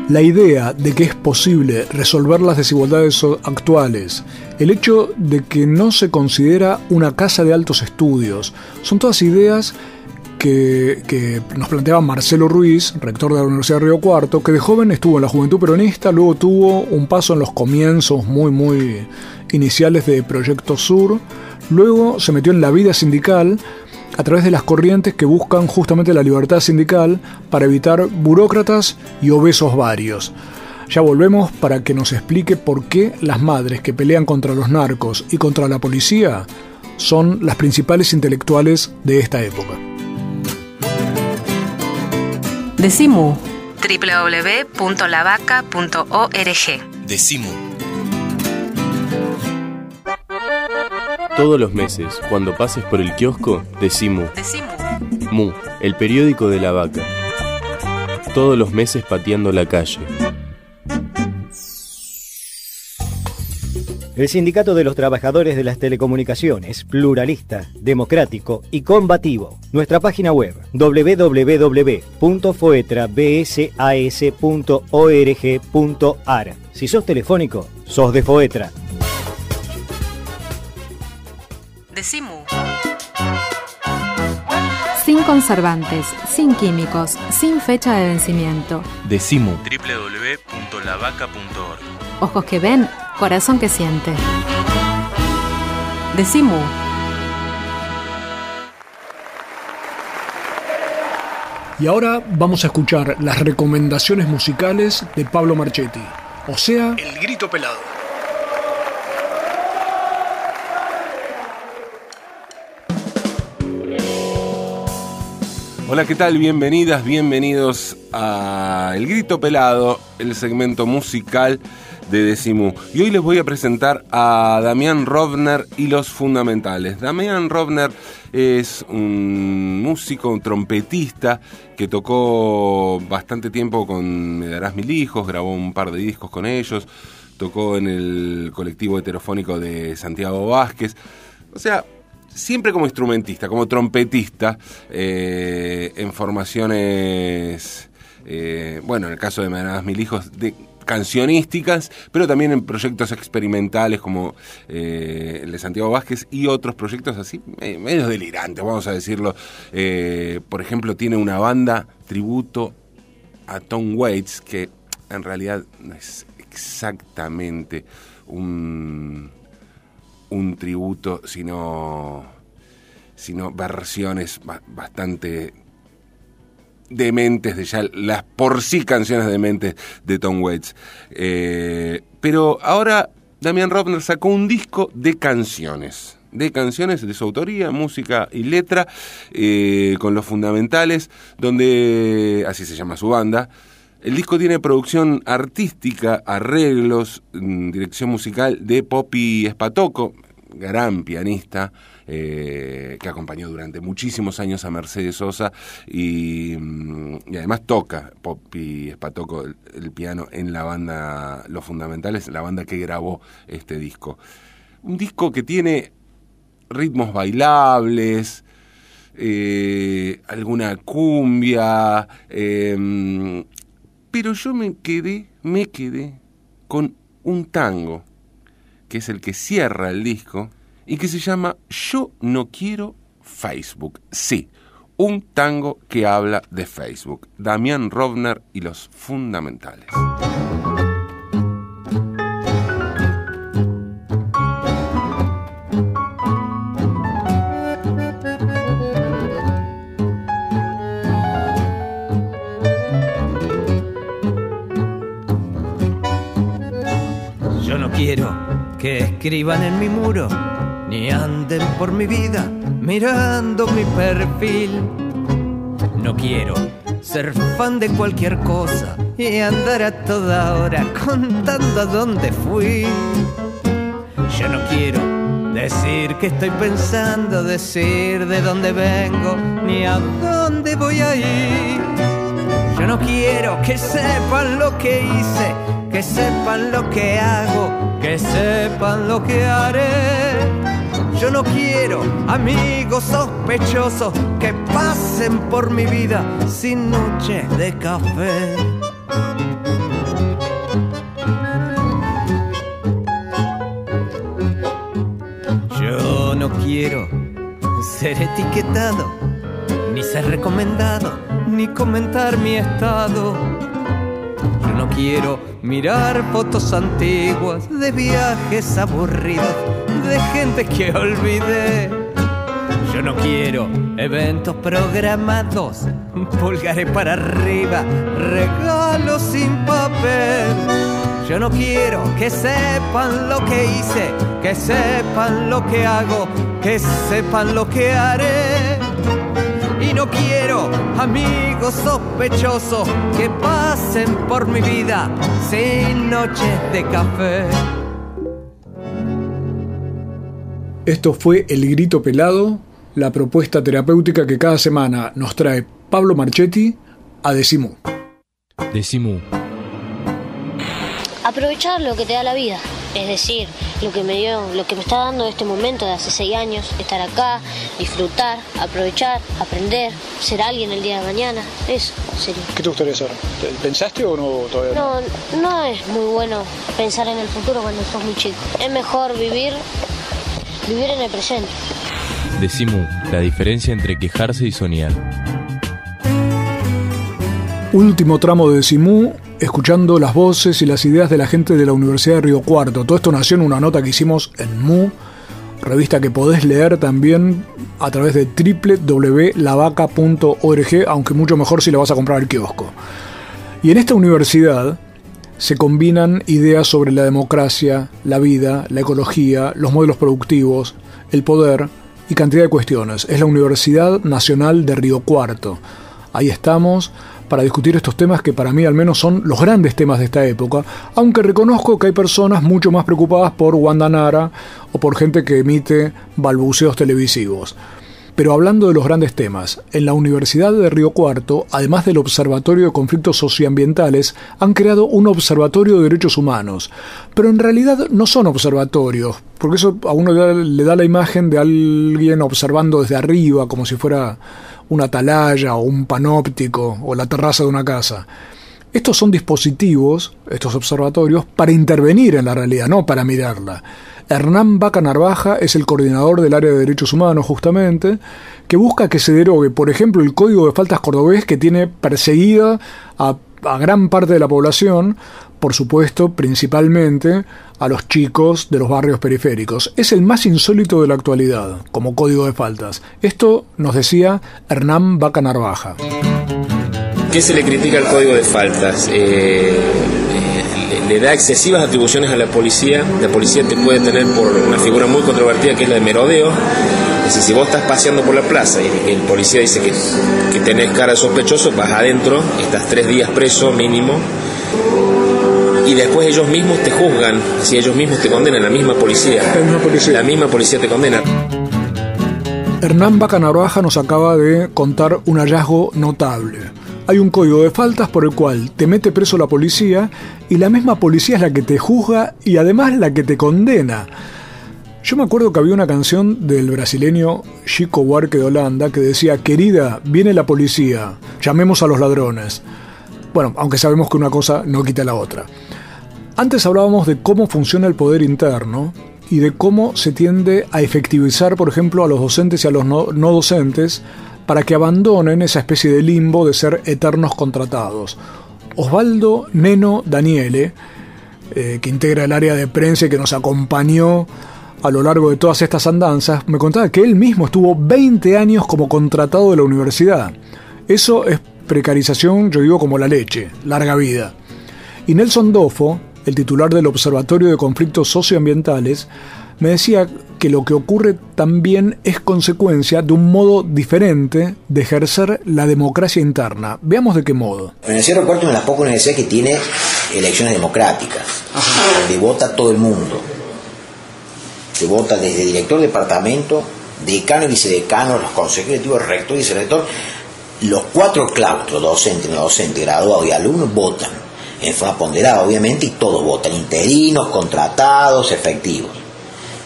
La idea de que es posible resolver las desigualdades actuales, el hecho de que no se considera una casa de altos estudios, son todas ideas que, nos planteaba Marcelo Ruiz, rector de la Universidad de Río Cuarto, que de joven estuvo en la Juventud Peronista, luego tuvo un paso en los comienzos muy, muy iniciales de Proyecto Sur, luego se metió en la vida sindical, a través de las corrientes que buscan justamente la libertad sindical para evitar burócratas y obesos varios. Ya volvemos para que nos explique por qué las madres que pelean contra los narcos y contra la policía son las principales intelectuales de esta época. Decimu www.lavaca.org Decimu Todos los meses, cuando pases por el kiosco, decimu. Mu, el periódico de la vaca. Todos los meses pateando la calle. El Sindicato de los Trabajadores de las Telecomunicaciones, pluralista, democrático y combativo. Nuestra página web www.foetrabsas.org.ar. Si sos telefónico, sos de Foetra. Sin conservantes, sin químicos, sin fecha de vencimiento. Decimu. www.lavaca.org. Ojos que ven, corazón que siente. Decimu. Y ahora vamos a escuchar las recomendaciones musicales de Pablo Marchetti, o sea, El Grito Pelado. Hola, ¿qué tal? Bienvenidas, bienvenidos a El Grito Pelado, el segmento musical de Decimu. Y hoy les voy a presentar a Damián Rovner y los fundamentales. Damián Rovner es un músico, un trompetista que tocó bastante tiempo con Me darás mil hijos, grabó un par de discos con ellos, tocó en el colectivo heterofónico de Santiago Vázquez. O sea, siempre como instrumentista, como trompetista, eh, en formaciones, eh, bueno, en el caso de Manadas Mil Hijos, de cancionísticas, pero también en proyectos experimentales como eh, el de Santiago Vázquez y otros proyectos así, medio delirantes, vamos a decirlo. por ejemplo, tiene una banda tributo a Tom Waits, que en realidad no es exactamente un un tributo, sino, sino versiones bastante dementes de ya las por sí canciones dementes de Tom Waits. Eh, pero ahora Damian Robner sacó un disco de canciones de canciones de su autoría, música y letra, eh, con los fundamentales, donde, así se llama su banda, el disco tiene producción artística, arreglos, mm, dirección musical de Poppy Espatoco, gran pianista eh, que acompañó durante muchísimos años a Mercedes Sosa y, mm, además toca Poppy Espatoco el, piano en la banda Los Fundamentales, la banda que grabó este disco. Un disco que tiene ritmos bailables, eh, alguna cumbia, eh, pero yo me quedé, me quedé con un tango, que es el que cierra el disco, y que se llama Yo no quiero Facebook. Sí, un tango que habla de Facebook. Damián Rovner y los fundamentales. Quiero que escriban en mi muro, ni anden por mi vida mirando mi perfil. No quiero ser fan de cualquier cosa y andar a toda hora contando a dónde fui. Yo no quiero decir que estoy pensando, decir de dónde vengo, ni a dónde voy a ir. Yo no quiero que sepan lo que hice, que sepan lo que hago, que sepan lo que haré. Yo no quiero amigos sospechosos que pasen por mi vida sin noches de café. Yo no quiero ser etiquetado, ni ser recomendado, ni comentar mi estado. Quiero mirar fotos antiguas de viajes aburridos, de gente que olvidé. Yo no quiero eventos programados, pulgares para arriba, regalos sin papel. Yo no quiero que sepan lo que hice, que sepan lo que hago, que sepan lo que haré. No quiero amigos sospechosos que pasen por mi vida sin noches de café. Esto fue El Grito Pelado, la propuesta terapéutica que cada semana nos trae Pablo Marchetti a Decimú. Decimú. Aprovechar lo que te da la vida, es decir, lo que me dio, lo que me está dando este momento de hace seis años, estar acá, disfrutar, aprovechar, aprender, ser alguien el día de mañana, eso sería. ¿Qué te gustaría ser? ¿Pensaste o no todavía? No, no es muy bueno pensar en el futuro cuando sos muy chico. Es mejor vivir, vivir en el presente. Decimú, la diferencia entre quejarse y soñar. Último tramo de Decimú, escuchando las voces y las ideas de la gente de la Universidad de Río Cuarto. Todo esto nació en una nota que hicimos en MU, revista que podés leer también a través de www.lavaca.org, aunque mucho mejor si la vas a comprar al kiosco. Y en esta universidad se combinan ideas sobre la democracia, la vida, la ecología, los modelos productivos, el poder y cantidad de cuestiones. Es la Universidad Nacional de Río Cuarto. Ahí estamos para discutir estos temas que para mí al menos son los grandes temas de esta época, aunque reconozco que hay personas mucho más preocupadas por Wanda Nara o por gente que emite balbuceos televisivos. Pero hablando de los grandes temas, en la Universidad de Río Cuarto, además del Observatorio de Conflictos Socioambientales, han creado un Observatorio de Derechos Humanos. Pero en realidad no son observatorios, porque eso a uno le da la imagen de alguien observando desde arriba, como si fuera una atalaya o un panóptico o la terraza de una casa. Estos son dispositivos, estos observatorios, para intervenir en la realidad, no para mirarla. Hernán Vaca Narvaja es el coordinador del área de derechos humanos, justamente, que busca que se derogue, por ejemplo, el código de faltas cordobés que tiene perseguida a, a gran parte de la población, por supuesto, principalmente a los chicos de los barrios periféricos. Es el más insólito de la actualidad, como código de faltas. Esto nos decía Hernán Vaca Narvaja. ¿Qué se le critica al código de faltas? Eh, le da excesivas atribuciones a la policía. La policía te puede tener por una figura muy controvertida que es la de merodeo. Es decir, si vos estás paseando por la plaza y el policía dice que, que tenés cara de sospechoso, vas adentro, estás tres días preso mínimo. Y después ellos mismos te juzgan, si ellos mismos te condenan, la misma policía. La misma policía, la misma policía te condena. Hernán Vaca Narvaja nos acaba de contar un hallazgo notable. Hay un código de faltas por el cual te mete preso la policía y la misma policía es la que te juzga y además la que te condena. Yo me acuerdo que había una canción del brasileño Chico Buarque de Holanda que decía, querida, viene la policía, llamemos a los ladrones. Bueno, aunque sabemos que una cosa no quita la otra. Antes hablábamos de cómo funciona el poder interno y de cómo se tiende a efectivizar, por ejemplo, a los docentes y a los no, docentes para que abandonen esa especie de limbo de ser eternos contratados. Osvaldo Neno Daniele, eh, que integra el área de prensa y que nos acompañó a lo largo de todas estas andanzas, me contaba que él mismo estuvo 20 años como contratado de la universidad. Eso es precarización, yo digo, como la leche, larga vida. Y Nelson Dofo, el titular del Observatorio de Conflictos Socioambientales, me decía que lo que ocurre también es consecuencia de un modo diferente de ejercer la democracia interna. Veamos de qué modo. La Universidad de Puerto es una de las pocas universidades que tiene elecciones democráticas, donde vota todo el mundo. Se vota desde director de departamento, decano y vicedecano, los consejeros, rector y vicerrector. Los cuatro claustros, docente, no docente, graduado y alumnos, votan en forma ponderada, obviamente, y todos votan, interinos, contratados, efectivos.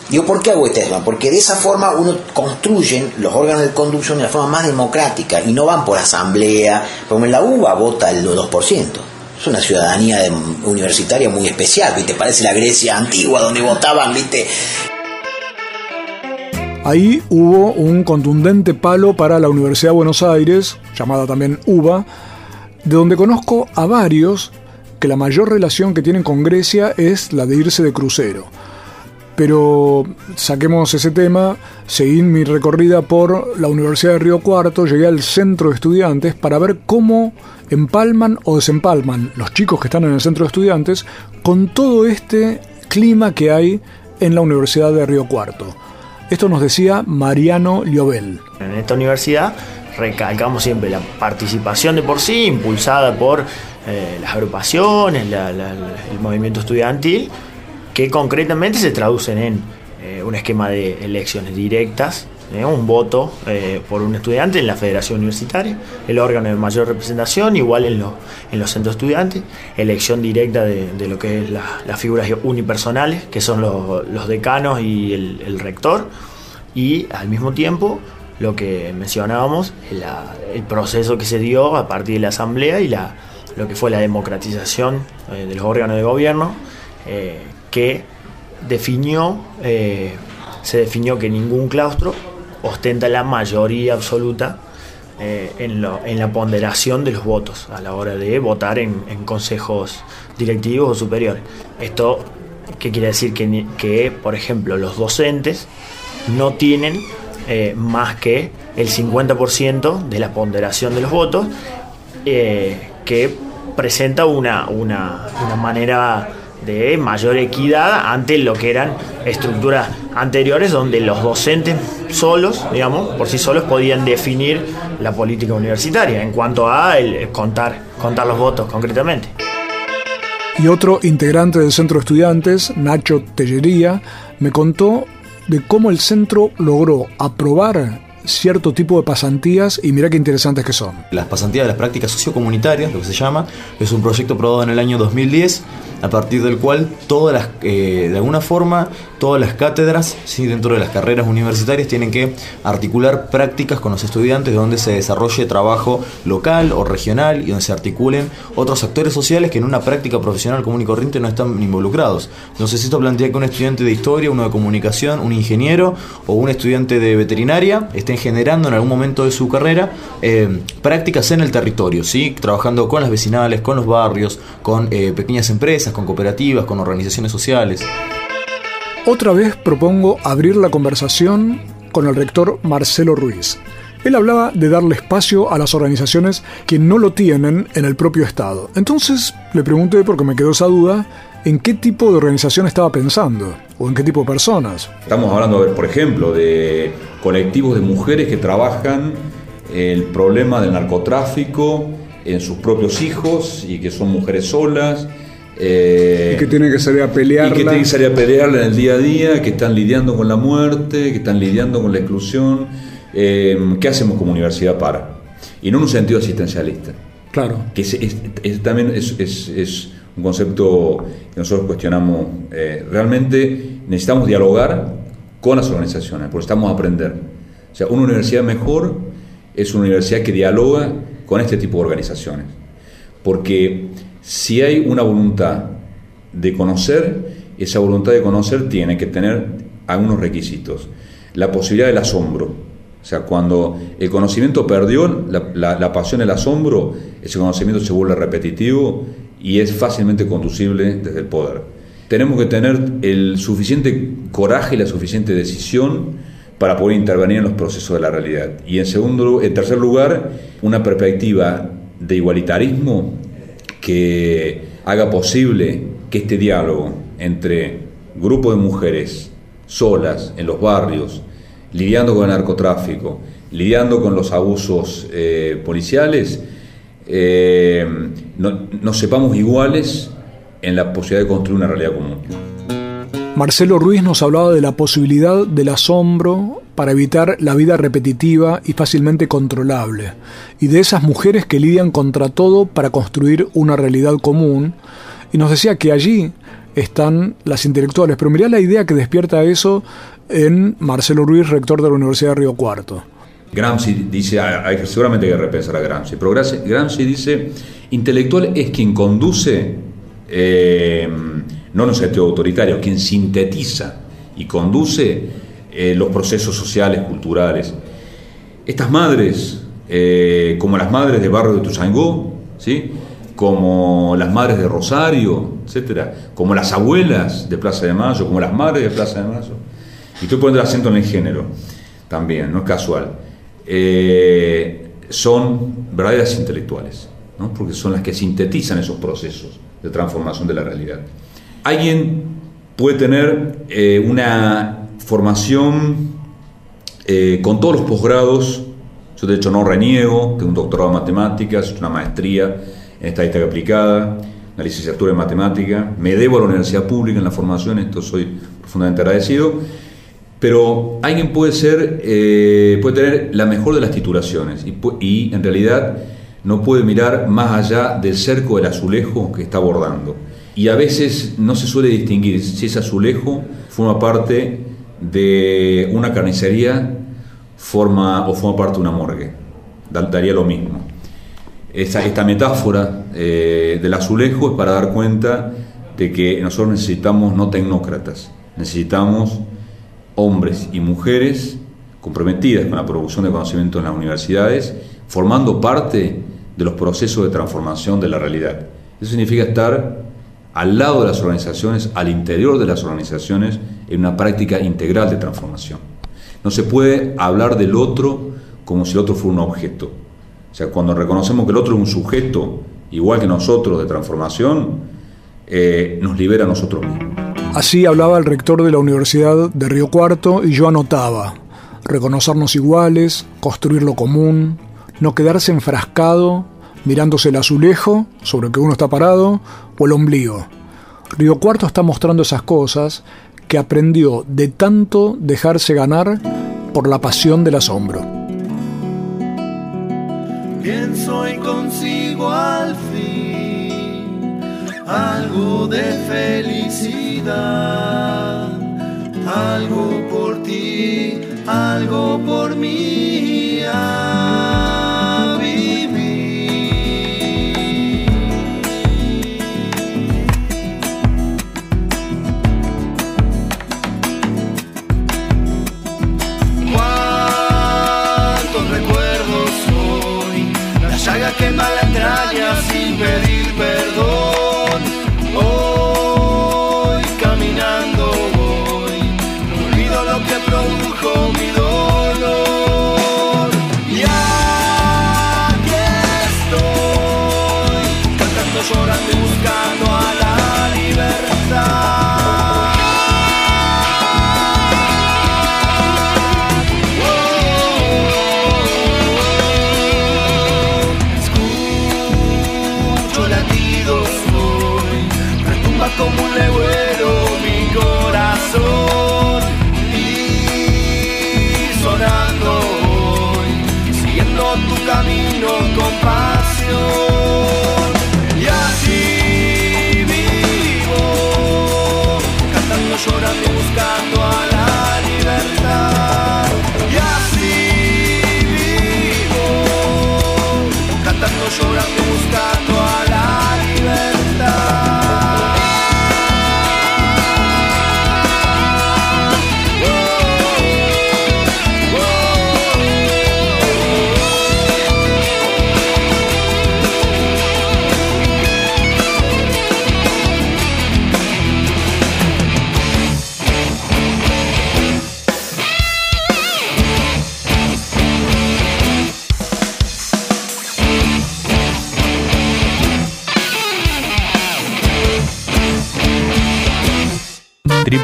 Digo, ¿por qué hago este tema? Porque de esa forma uno construye los órganos de conducción de la forma más democrática y no van por asamblea, como en la UBA vota el 2%. Es una ciudadanía universitaria muy especial, ¿viste? Parece la Grecia antigua donde votaban, ¿viste? Ahí hubo un contundente palo para la Universidad de Buenos Aires, llamada también UBA, de donde conozco a varios que la mayor relación que tienen con Grecia es la de irse de crucero. Pero saquemos ese tema, seguí mi recorrida por la Universidad de Río Cuarto, llegué al centro de estudiantes para ver cómo empalman o desempalman los chicos que están en el centro de estudiantes con todo este clima que hay en la Universidad de Río Cuarto. Esto nos decía Mariano Liobel. En esta universidad recalcamos siempre la participación de por sí, impulsada por eh, las agrupaciones, el movimiento estudiantil, que concretamente se traducen en eh, un esquema de elecciones directas, eh, un voto por un estudiante en la federación universitaria, el órgano de mayor representación, igual en, en los centros estudiantes, elección directa de, lo que es las figuras unipersonales, que son los, decanos y el, rector, y al mismo tiempo lo que mencionábamos, el proceso que se dio a partir de la asamblea y la, lo que fue la democratización eh, de los órganos de gobierno, eh, que definió, eh, se definió que ningún claustro ostenta la mayoría absoluta en, la ponderación de los votos a la hora de votar en, consejos directivos o superiores. Esto, ¿qué quiere decir? Que, que, por ejemplo, los docentes no tienen más que el 50% de la ponderación de los votos que presenta una, una, manera de mayor equidad ante lo que eran estructuras anteriores donde los docentes solos, digamos, por sí solos podían definir la política universitaria en cuanto a el contar, contar los votos concretamente. Y otro integrante del centro de estudiantes, Nacho Tellería, me contó de cómo el centro logró aprobar cierto tipo de pasantías y mira qué interesantes que son. Las pasantías de las prácticas sociocomunitarias, lo que se llama, es un proyecto aprobado en el año 2010 a partir del cual todas las, eh, de alguna forma, todas las cátedras ¿sí? dentro de las carreras universitarias tienen que articular prácticas con los estudiantes donde se desarrolle trabajo local o regional y donde se articulen otros actores sociales que en una práctica profesional común y corriente no están involucrados. Entonces esto plantea que un estudiante de historia, uno de comunicación, un ingeniero o un estudiante de veterinaria estén generando en algún momento de su carrera eh, prácticas en el territorio, ¿sí? trabajando con las vecinales, con los barrios, con eh, pequeñas empresas, con cooperativas, con organizaciones sociales. Otra vez propongo abrir la conversación con el rector Marcelo Ruiz. Él hablaba de darle espacio a las organizaciones que no lo tienen en el propio Estado. Entonces le pregunté, porque me quedó esa duda, en qué tipo de organización estaba pensando o en qué tipo de personas. Estamos hablando, por ejemplo, de colectivos de mujeres que trabajan el problema del narcotráfico en sus propios hijos y que son mujeres solas eh, y que tienen que salir a pelear. Y que tienen que salir a pelear en el día a día, que están lidiando con la muerte, que están lidiando con la exclusión. Eh, ¿Qué hacemos como universidad para? Y no en un sentido asistencialista. Claro. Que también es, un concepto que nosotros cuestionamos. Eh, realmente necesitamos dialogar con las organizaciones, porque estamos a aprender. O sea, una universidad mejor es una universidad que dialoga con este tipo de organizaciones. Porque si hay una voluntad de conocer, esa voluntad de conocer tiene que tener algunos requisitos. La posibilidad del asombro. O sea, cuando el conocimiento perdió la, pasión, el asombro, ese conocimiento se vuelve repetitivo y es fácilmente conducible desde el poder. Tenemos que tener el suficiente coraje y la suficiente decisión para poder intervenir en los procesos de la realidad. Y en, segundo, en tercer lugar, una perspectiva de igualitarismo que haga posible que este diálogo entre grupos de mujeres solas en los barrios, lidiando con el narcotráfico, lidiando con los abusos eh, policiales, eh, no, nos sepamos iguales en la posibilidad de construir una realidad común. Marcelo Ruiz nos hablaba de la posibilidad del asombro para evitar la vida repetitiva y fácilmente controlable, y de esas mujeres que lidian contra todo para construir una realidad común, y nos decía que allí están las intelectuales, pero mirá la idea que despierta eso en Marcelo Ruiz, rector de la Universidad de Río Cuarto. Gramsci dice, hay, seguramente hay que repensar a Gramsci, pero Gramsci dice, intelectual es quien conduce, eh, no en un sentido autoritario, quien sintetiza y conduce eh, los procesos sociales, culturales. Estas madres, eh, como las madres de Barrio de Tuzangó, ¿sí? como las madres de Rosario, etcétera, como las abuelas de Plaza de Mayo, como las madres de Plaza de Mayo. Y estoy poniendo el acento en el género también, no es casual. Eh, son verdaderas intelectuales, ¿no? porque son las que sintetizan esos procesos de transformación de la realidad. Alguien puede tener eh, una formación eh, con todos los posgrados, yo de hecho no reniego, tengo un doctorado en matemáticas, una maestría en estadística aplicada, una licenciatura en matemática, me debo a la universidad pública en la formación, esto soy profundamente agradecido, pero alguien puede ser, eh, puede tener la mejor de las titulaciones y, y en realidad no puede mirar más allá del cerco del azulejo que está abordando. Y a veces no se suele distinguir si ese azulejo forma parte de una carnicería forma, o forma parte de una morgue. Daría lo mismo. Esta, esta metáfora eh, del azulejo es para dar cuenta de que nosotros necesitamos no tecnócratas, necesitamos hombres y mujeres comprometidas con la producción de conocimiento en las universidades, formando parte de los procesos de transformación de la realidad. Eso significa estar al lado de las organizaciones, al interior de las organizaciones, en una práctica integral de transformación. No se puede hablar del otro como si el otro fuera un objeto. O sea, cuando reconocemos que el otro es un sujeto, igual que nosotros, de transformación, eh, nos libera a nosotros mismos. Así hablaba el rector de la Universidad de Río Cuarto y yo anotaba, reconocernos iguales, construir lo común, no quedarse enfrascado mirándose el azulejo sobre el que uno está parado el ombligo. Río Cuarto está mostrando esas cosas que aprendió de tanto dejarse ganar por la pasión del asombro. Pienso y consigo al fin algo de felicidad, algo por ti, algo por mí.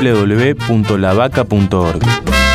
www.lavaca.org.